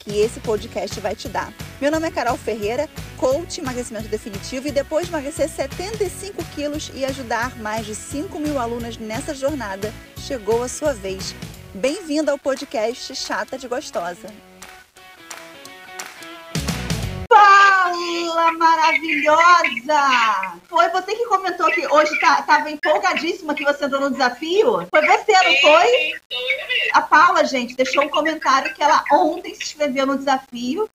que esse podcast vai te dar. Meu nome é Carol Ferreira, coach emagrecimento definitivo e depois de emagrecer 75 quilos e ajudar mais de 5 mil alunas nessa jornada, chegou a sua vez. Bem-vinda ao podcast Chata de Gostosa. Paula maravilhosa! Foi você que comentou que hoje estava tá, empolgadíssima que você entrou no desafio? Foi você, não foi? A Paula, gente, deixou um comentário que ela ontem se inscreveu no desafio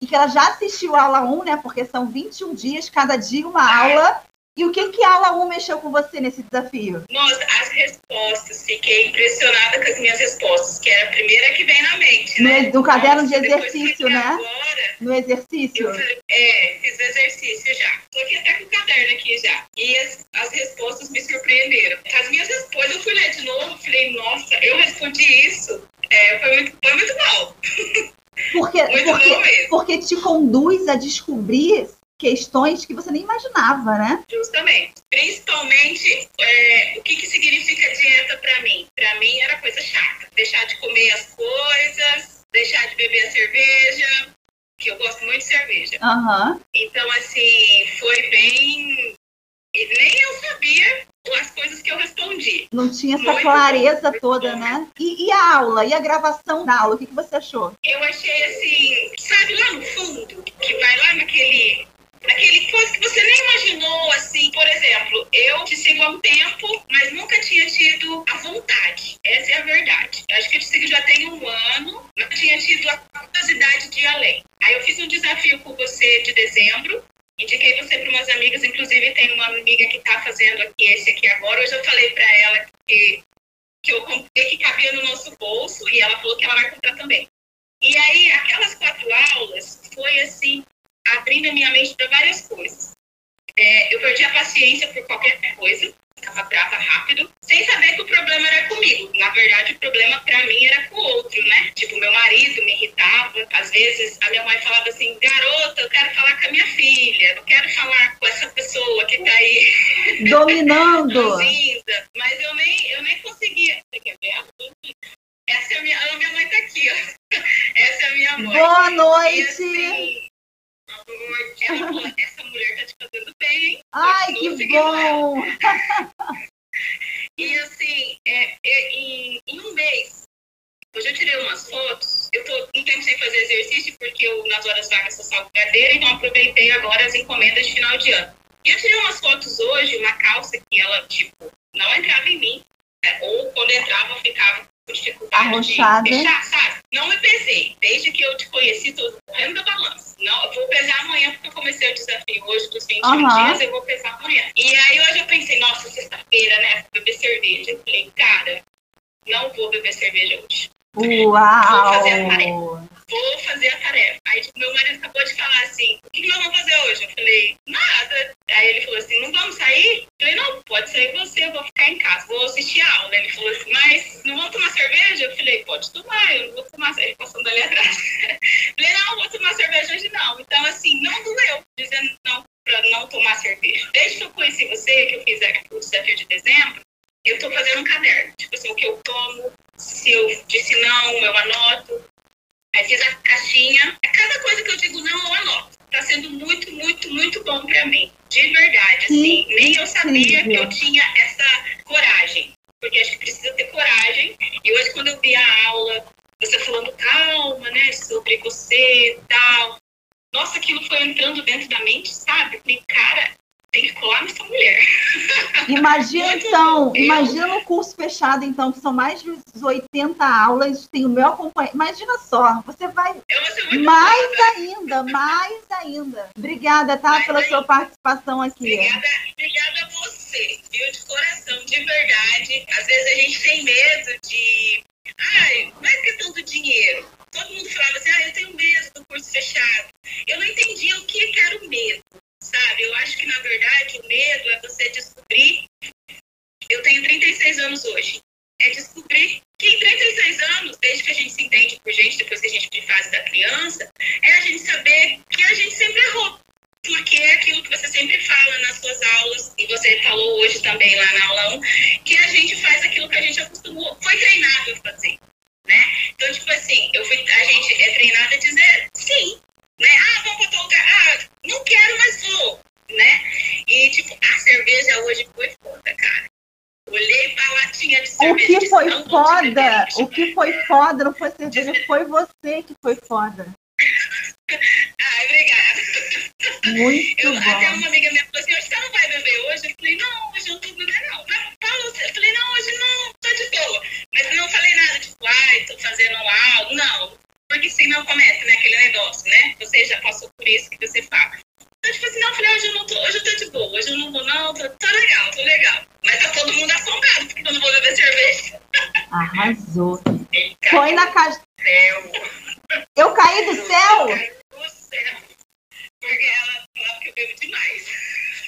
e que ela já assistiu a aula 1, né? Porque são 21 dias, cada dia uma aula. E o que, que a aula 1 mexeu com você nesse desafio? Nossa, as respostas. Fiquei impressionada com as minhas respostas, que é a primeira que vem na mente, né? No, no caderno Nossa, de exercício, né? Agora, no exercício? Falei, é, fiz o exercício já. Tô aqui até com o caderno aqui já. E as, as respostas me surpreenderam. As minhas respostas, eu fui ler de novo, falei, nossa, eu respondi isso. É, foi, muito, foi muito mal. Porque, porque, porque te conduz a descobrir questões que você nem imaginava, né? Justamente. Principalmente, é, o que, que significa dieta para mim? Para mim era coisa chata. Deixar de comer as coisas, deixar de beber a cerveja, que eu gosto muito de cerveja. Uhum. Então, assim, foi bem. E nem eu sabia as coisas que eu respondi. Não tinha essa muito clareza bom. toda, né? E, e, a aula, e a gravação da aula, o que, que você achou? Eu achei assim, sabe lá no fundo, que vai lá naquele aquele coisa que você nem imaginou, assim, por exemplo, eu te sigo há um tempo, mas nunca tinha tido a vontade. Essa é a verdade. Eu acho que eu te sigo já tem um ano, não tinha tido a curiosidade de ir além. Aí eu fiz um desafio com você de dezembro, indiquei você para umas amigas, inclusive tem uma amiga que está fazendo aqui esse aqui agora. Hoje eu falei para ela que, que eu comprei, que cabia no nosso bolso, e ela falou que ela vai comprar também. E aí, aquelas quatro aulas foi assim abrindo a minha mente para várias coisas. É, eu perdi a paciência por qualquer coisa, ficava brava rápido, sem saber que o problema era comigo. Na verdade, o problema para mim era com o outro, né? Tipo, meu marido me irritava. Às vezes, a minha mãe falava assim: garota, eu quero falar com a minha filha, eu quero falar com essa pessoa que tá aí. Dominando! Mas eu nem, eu nem conseguia. Você quer ver? Essa é a minha, a minha mãe tá aqui, ó. Essa é a minha mãe. Boa noite! Bom! e assim, é, é, em, em, um mês, eu tirei umas fotos, eu tô um tempo sem fazer exercício porque eu, nas horas vagas sou salgadeira, então aproveitei agora as encomendas de final de ano. E eu tirei umas fotos hoje, uma calça que ela, tipo, não entrava em mim, né? ou quando entrava, ficava com dificuldade Arrochada. de sabe? Não me pesei. Desde que eu te conheci, tô correndo da balança. Não, vou pesar amanhã, porque eu comecei o desafio hoje dos 21 uhum. dias, eu vou pesar amanhã. E aí hoje eu pensei, nossa, sexta-feira, né? Vou beber cerveja. Eu falei, cara, não vou beber cerveja hoje. Uau! Vou fazer a. Vou fazer a tarefa. Aí, tipo, meu marido acabou de falar assim: o que nós vamos fazer hoje? Eu falei, nada. Aí ele falou assim: não vamos sair? Eu falei, não, pode sair você, eu vou ficar em casa, vou assistir a aula. Ele falou assim, mas não vamos tomar cerveja? Eu falei, pode tomar, eu não vou tomar. Ele passando ali atrás. Eu falei, não, vou tomar cerveja hoje não. Então, assim, não doeu, dizendo não para não tomar cerveja. Desde que eu conheci você, que eu fiz o desafio de dezembro, eu tô fazendo um caderno. Tipo assim, o que eu tomo, se eu disse não, eu anoto. Aí fiz a caixinha. Cada coisa que eu digo não, eu anoto. Tá sendo muito, muito, muito bom para mim. De verdade, assim. Sim, nem eu sabia sim. que eu tinha essa coragem. Porque acho que precisa ter coragem. E hoje, quando eu vi a aula, você falando calma, né, sobre você e tal. Nossa, aquilo foi entrando dentro da mente, sabe? Falei, cara, tem que colar nessa mulher. Imagina então, imagina no curso fechado, então, que são mais de 80 aulas, tem o meu acompanhamento. Imagina só, você vai mais ainda, mais ainda. Obrigada, tá, mais pela ainda. sua participação aqui. Obrigada, obrigada a você, viu, de coração, de verdade. Às vezes a gente tem medo de. Ai, não é questão do dinheiro. Todo mundo falava assim, ah, eu tenho medo do curso fechado. Eu não entendia o que era o medo sabe? Eu acho que, na verdade, o medo é você descobrir. Eu tenho 36 anos hoje. É descobrir que em 36 anos, desde que a gente se entende por gente, depois que a gente fase da criança, é a gente saber que a gente sempre errou. Porque é aquilo que você sempre fala nas suas aulas, e você falou hoje também lá na aula 1, que a gente faz aquilo que a gente acostumou, foi treinado a fazer. Né? Então, tipo assim, eu fui, a gente é treinado a dizer sim. Né? Ah, vamos para tal lugar. Ah, não quero, mas vou. Né? E, tipo, a cerveja hoje foi foda, cara. Olhei pra latinha de cerveja. O que foi foda, o que foi foda não foi cerveja, foi você que foi foda. Ai, obrigada. Muito eu, bom. Até uma amiga minha falou assim, hoje você não vai beber hoje? Eu falei, não, hoje eu não vou beber não. Mas fala, eu falei, não, hoje não, tô de boa. Mas eu não falei nada, tipo, ai, tô fazendo algo, não. Porque se não começa, né, aquele negócio, né? Você já passou por isso que você fala. Então, tipo assim, não, eu falei, hoje eu não tô, hoje eu tô de boa, hoje eu não vou não, tô, tô legal, tô legal. Mas tá todo mundo assombrado, porque eu não vou beber cerveja. Arrasou. Foi na casa. Céu. Eu caí do céu? Eu caí do céu. Porque ela falava que eu bebo demais.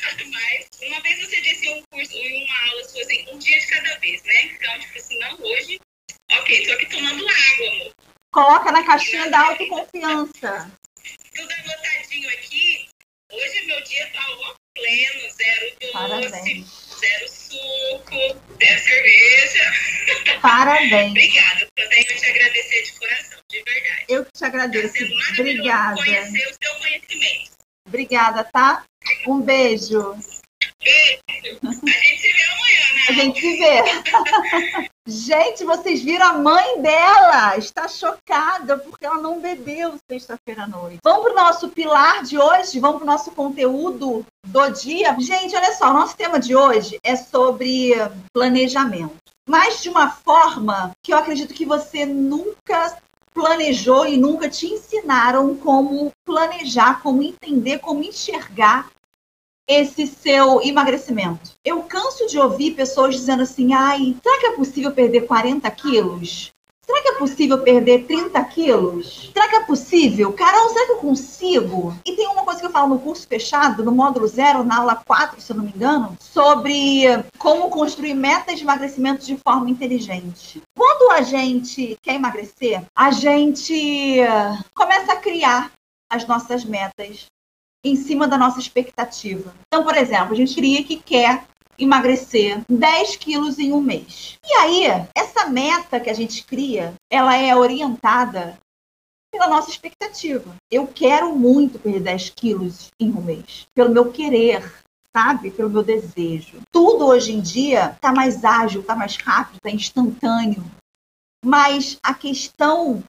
Mas uma vez você disse em um curso, em uma aula sua assim, um dia de cada vez, né? Então, tipo assim, não hoje. Ok, tô aqui tomando água, amor. Coloca na caixinha da autoconfiança. Tudo anotadinho aqui. Hoje meu dia tá ó, pleno, zero doce, Parabéns. Zero suco, zero cerveja. Parabéns. Obrigada. Eu tenho que te agradecer de coração, de verdade. Eu que te agradeço. maravilhoso Obrigada. conhecer o seu conhecimento. Obrigada, tá? Um beijo. Beijo. A gente se vê amanhã, gente se vê. Gente, vocês viram a mãe dela? Está chocada porque ela não bebeu sexta-feira à noite. Vamos para o nosso pilar de hoje? Vamos para o nosso conteúdo do dia? Gente, olha só, o nosso tema de hoje é sobre planejamento. Mas de uma forma que eu acredito que você nunca planejou e nunca te ensinaram como planejar, como entender, como enxergar esse seu emagrecimento. Eu canso de ouvir pessoas dizendo assim: ai, será que é possível perder 40 quilos? Será que é possível perder 30 quilos? Será que é possível? Carol, será que eu consigo? E tem uma coisa que eu falo no curso fechado, no módulo zero, na aula 4, se eu não me engano, sobre como construir metas de emagrecimento de forma inteligente. Quando a gente quer emagrecer, a gente começa a criar as nossas metas em cima da nossa expectativa. Então, por exemplo, a gente cria que quer emagrecer 10 quilos em um mês. E aí, essa meta que a gente cria, ela é orientada pela nossa expectativa. Eu quero muito perder 10 quilos em um mês, pelo meu querer, sabe? Pelo meu desejo. Tudo hoje em dia está mais ágil, está mais rápido, está instantâneo. Mas a questão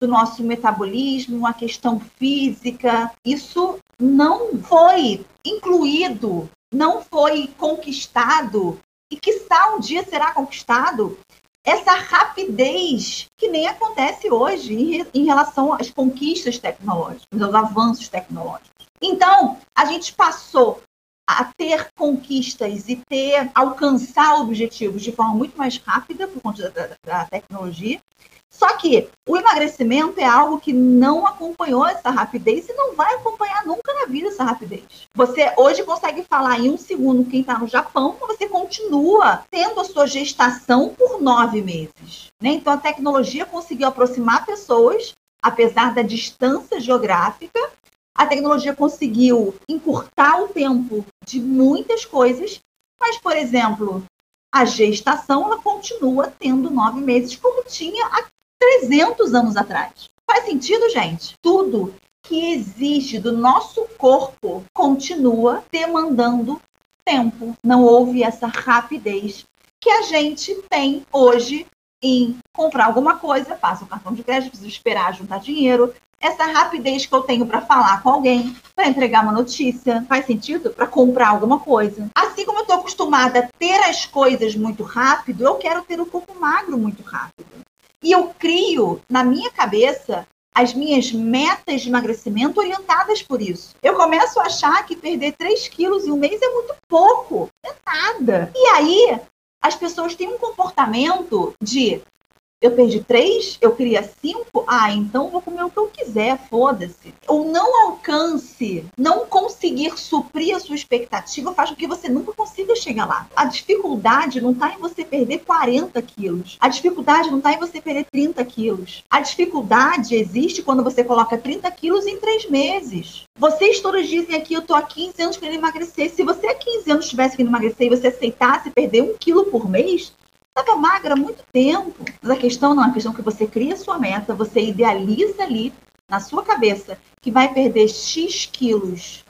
do nosso metabolismo, a questão física, isso não foi incluído, não foi conquistado. E que um dia será conquistado? Essa rapidez que nem acontece hoje em, em relação às conquistas tecnológicas, aos avanços tecnológicos. Então, a gente passou a ter conquistas e ter alcançar objetivos de forma muito mais rápida por conta da, da tecnologia. Só que o emagrecimento é algo que não acompanhou essa rapidez e não vai acompanhar nunca na vida essa rapidez. Você hoje consegue falar em um segundo quem está no Japão, você continua tendo a sua gestação por nove meses. Né? Então a tecnologia conseguiu aproximar pessoas, apesar da distância geográfica, a tecnologia conseguiu encurtar o tempo de muitas coisas, mas, por exemplo, a gestação ela continua tendo nove meses, como tinha há 300 anos atrás. Faz sentido, gente? Tudo que exige do nosso corpo continua demandando tempo. Não houve essa rapidez que a gente tem hoje em comprar alguma coisa, passa o cartão de crédito, preciso esperar juntar dinheiro, essa rapidez que eu tenho para falar com alguém, para entregar uma notícia, faz sentido? Para comprar alguma coisa. Assim como eu estou acostumada a ter as coisas muito rápido, eu quero ter o corpo magro muito rápido. E eu crio na minha cabeça as minhas metas de emagrecimento orientadas por isso. Eu começo a achar que perder 3 quilos em um mês é muito pouco, é nada. E aí as pessoas têm um comportamento de Eu perdi três, eu queria cinco, ah, então vou comer o que eu quiser, foda-se. O não alcance, não conseguir suprir a sua expectativa faz com que você nunca consiga chegar lá. A dificuldade não está em você perder 40 quilos. A dificuldade não está em você perder 30 quilos. A dificuldade existe quando você coloca 30 quilos em três meses. Vocês todos dizem aqui, eu tô há 15 anos querendo emagrecer. Se você há 15 anos tivesse que emagrecer e você aceitasse perder um quilo por mês, estava magra há muito tempo. Mas a questão não é a questão que você cria sua meta, você idealiza ali na sua cabeça que vai perder X quilos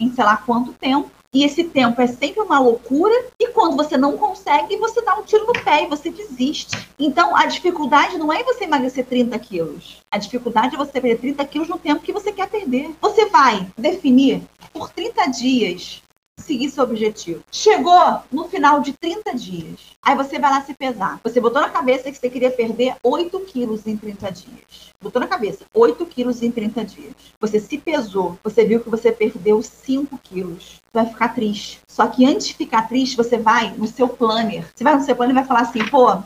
em sei lá quanto tempo. E esse tempo é sempre uma loucura. E quando você não consegue, você dá um tiro no pé e você desiste. Então, a dificuldade não é você emagrecer 30 quilos. A dificuldade é você perder 30 quilos no tempo que você quer perder. Você vai definir por 30 dias seguir seu objetivo. Chegou no final de 30 dias. Aí você vai lá se pesar. Você botou na cabeça que você queria perder 8 quilos em 30 dias. Botou na cabeça, 8 quilos em 30 dias. Você se pesou, você viu que você perdeu 5 quilos. Você vai ficar triste. Só que antes de ficar triste, você vai no seu planner. Você vai no seu planner e vai falar assim, pô,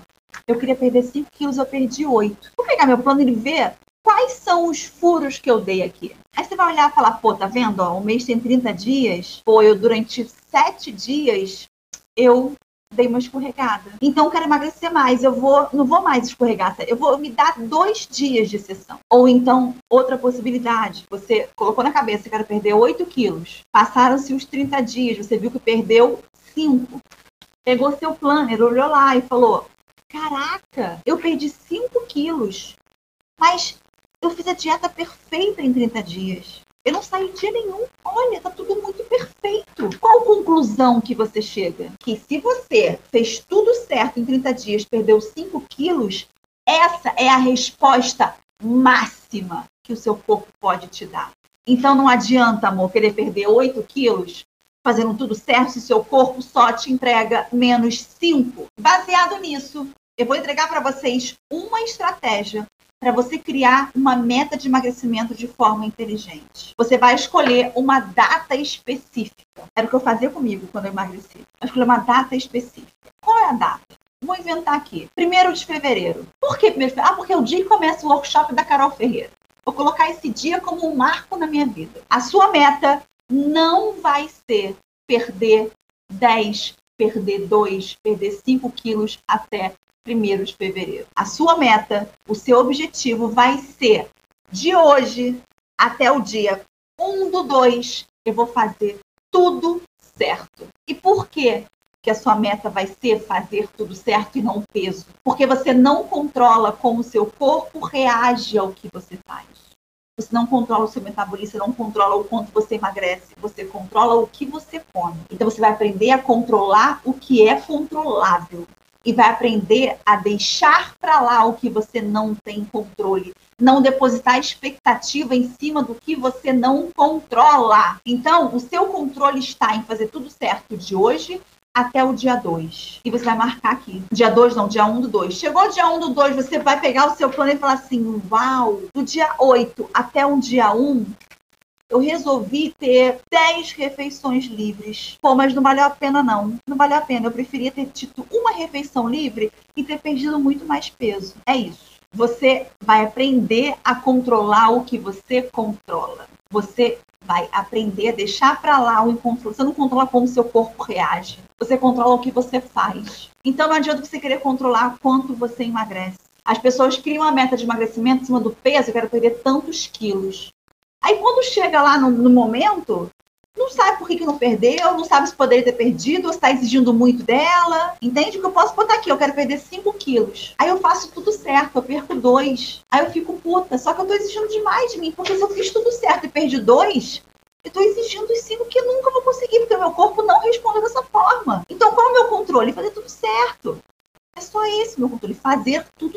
eu queria perder 5 quilos, eu perdi 8. Vou pegar meu planner e ver quais são os furos que eu dei aqui. Aí você vai olhar e falar, pô, tá vendo? Ó, o mês tem 30 dias. Pô, eu durante 7 dias eu dei uma escorregada. Então eu quero emagrecer mais. Eu vou, não vou mais escorregar. Eu vou me dar dois dias de sessão. Ou então, outra possibilidade. Você colocou na cabeça, quero perder 8 quilos. Passaram-se os 30 dias, você viu que perdeu 5. Pegou seu planner, olhou lá e falou: Caraca, eu perdi 5 quilos. Mas eu fiz a dieta perfeita em 30 dias. Eu não saí dia nenhum. Olha, tá tudo muito perfeito. Qual conclusão que você chega? Que se você fez tudo certo em 30 dias, perdeu 5 quilos, essa é a resposta máxima que o seu corpo pode te dar. Então não adianta, amor, querer perder 8 quilos fazendo tudo certo se seu corpo só te entrega menos 5. Baseado nisso, eu vou entregar para vocês uma estratégia para você criar uma meta de emagrecimento de forma inteligente. Você vai escolher uma data específica. Era o que eu fazia comigo quando eu emagreci. Eu escolhi uma data específica. Qual é a data? Vou inventar aqui. Primeiro de fevereiro. Por que primeiro de fevereiro? Ah, porque é o dia que começa o workshop da Carol Ferreira. Vou colocar esse dia como um marco na minha vida. A sua meta não vai ser perder 10, perder 2, perder 5 quilos até 1 de fevereiro. A sua meta, o seu objetivo vai ser de hoje até o dia 1 do 2, eu vou fazer tudo certo. E por quê? que a sua meta vai ser fazer tudo certo e não peso. Porque você não controla como o seu corpo reage ao que você faz. Você não controla o seu metabolismo, não controla o quanto você emagrece, você controla o que você come. Então você vai aprender a controlar o que é controlável e vai aprender a deixar para lá o que você não tem controle, não depositar expectativa em cima do que você não controla. Então, o seu controle está em fazer tudo certo de hoje até o dia 2. E você vai marcar aqui. Dia 2 não, dia 1 um do 2. Chegou o dia 1 um do 2, você vai pegar o seu plano e falar assim: "Uau, do dia 8 até o dia 1, um, eu resolvi ter 10 refeições livres. Pô, mas não valeu a pena, não. Não valeu a pena. Eu preferia ter tido uma refeição livre e ter perdido muito mais peso. É isso. Você vai aprender a controlar o que você controla. Você vai aprender a deixar para lá o incontrolável. Você não controla como seu corpo reage. Você controla o que você faz. Então não adianta você querer controlar quanto você emagrece. As pessoas criam uma meta de emagrecimento em cima do peso, eu quero perder tantos quilos. Aí quando chega lá no, no momento, não sabe por que, que não perdeu, não sabe se poderia ter perdido, ou está exigindo muito dela. Entende? Que eu posso botar aqui, eu quero perder 5 quilos. Aí eu faço tudo certo, eu perco 2. Aí eu fico puta. Só que eu tô exigindo demais de mim, porque se eu fiz tudo certo e perdi 2, eu tô exigindo os 5 que eu nunca vou conseguir, porque o meu corpo não responde dessa forma. Então qual é o meu controle? Fazer tudo certo. É só esse meu controle, fazer tudo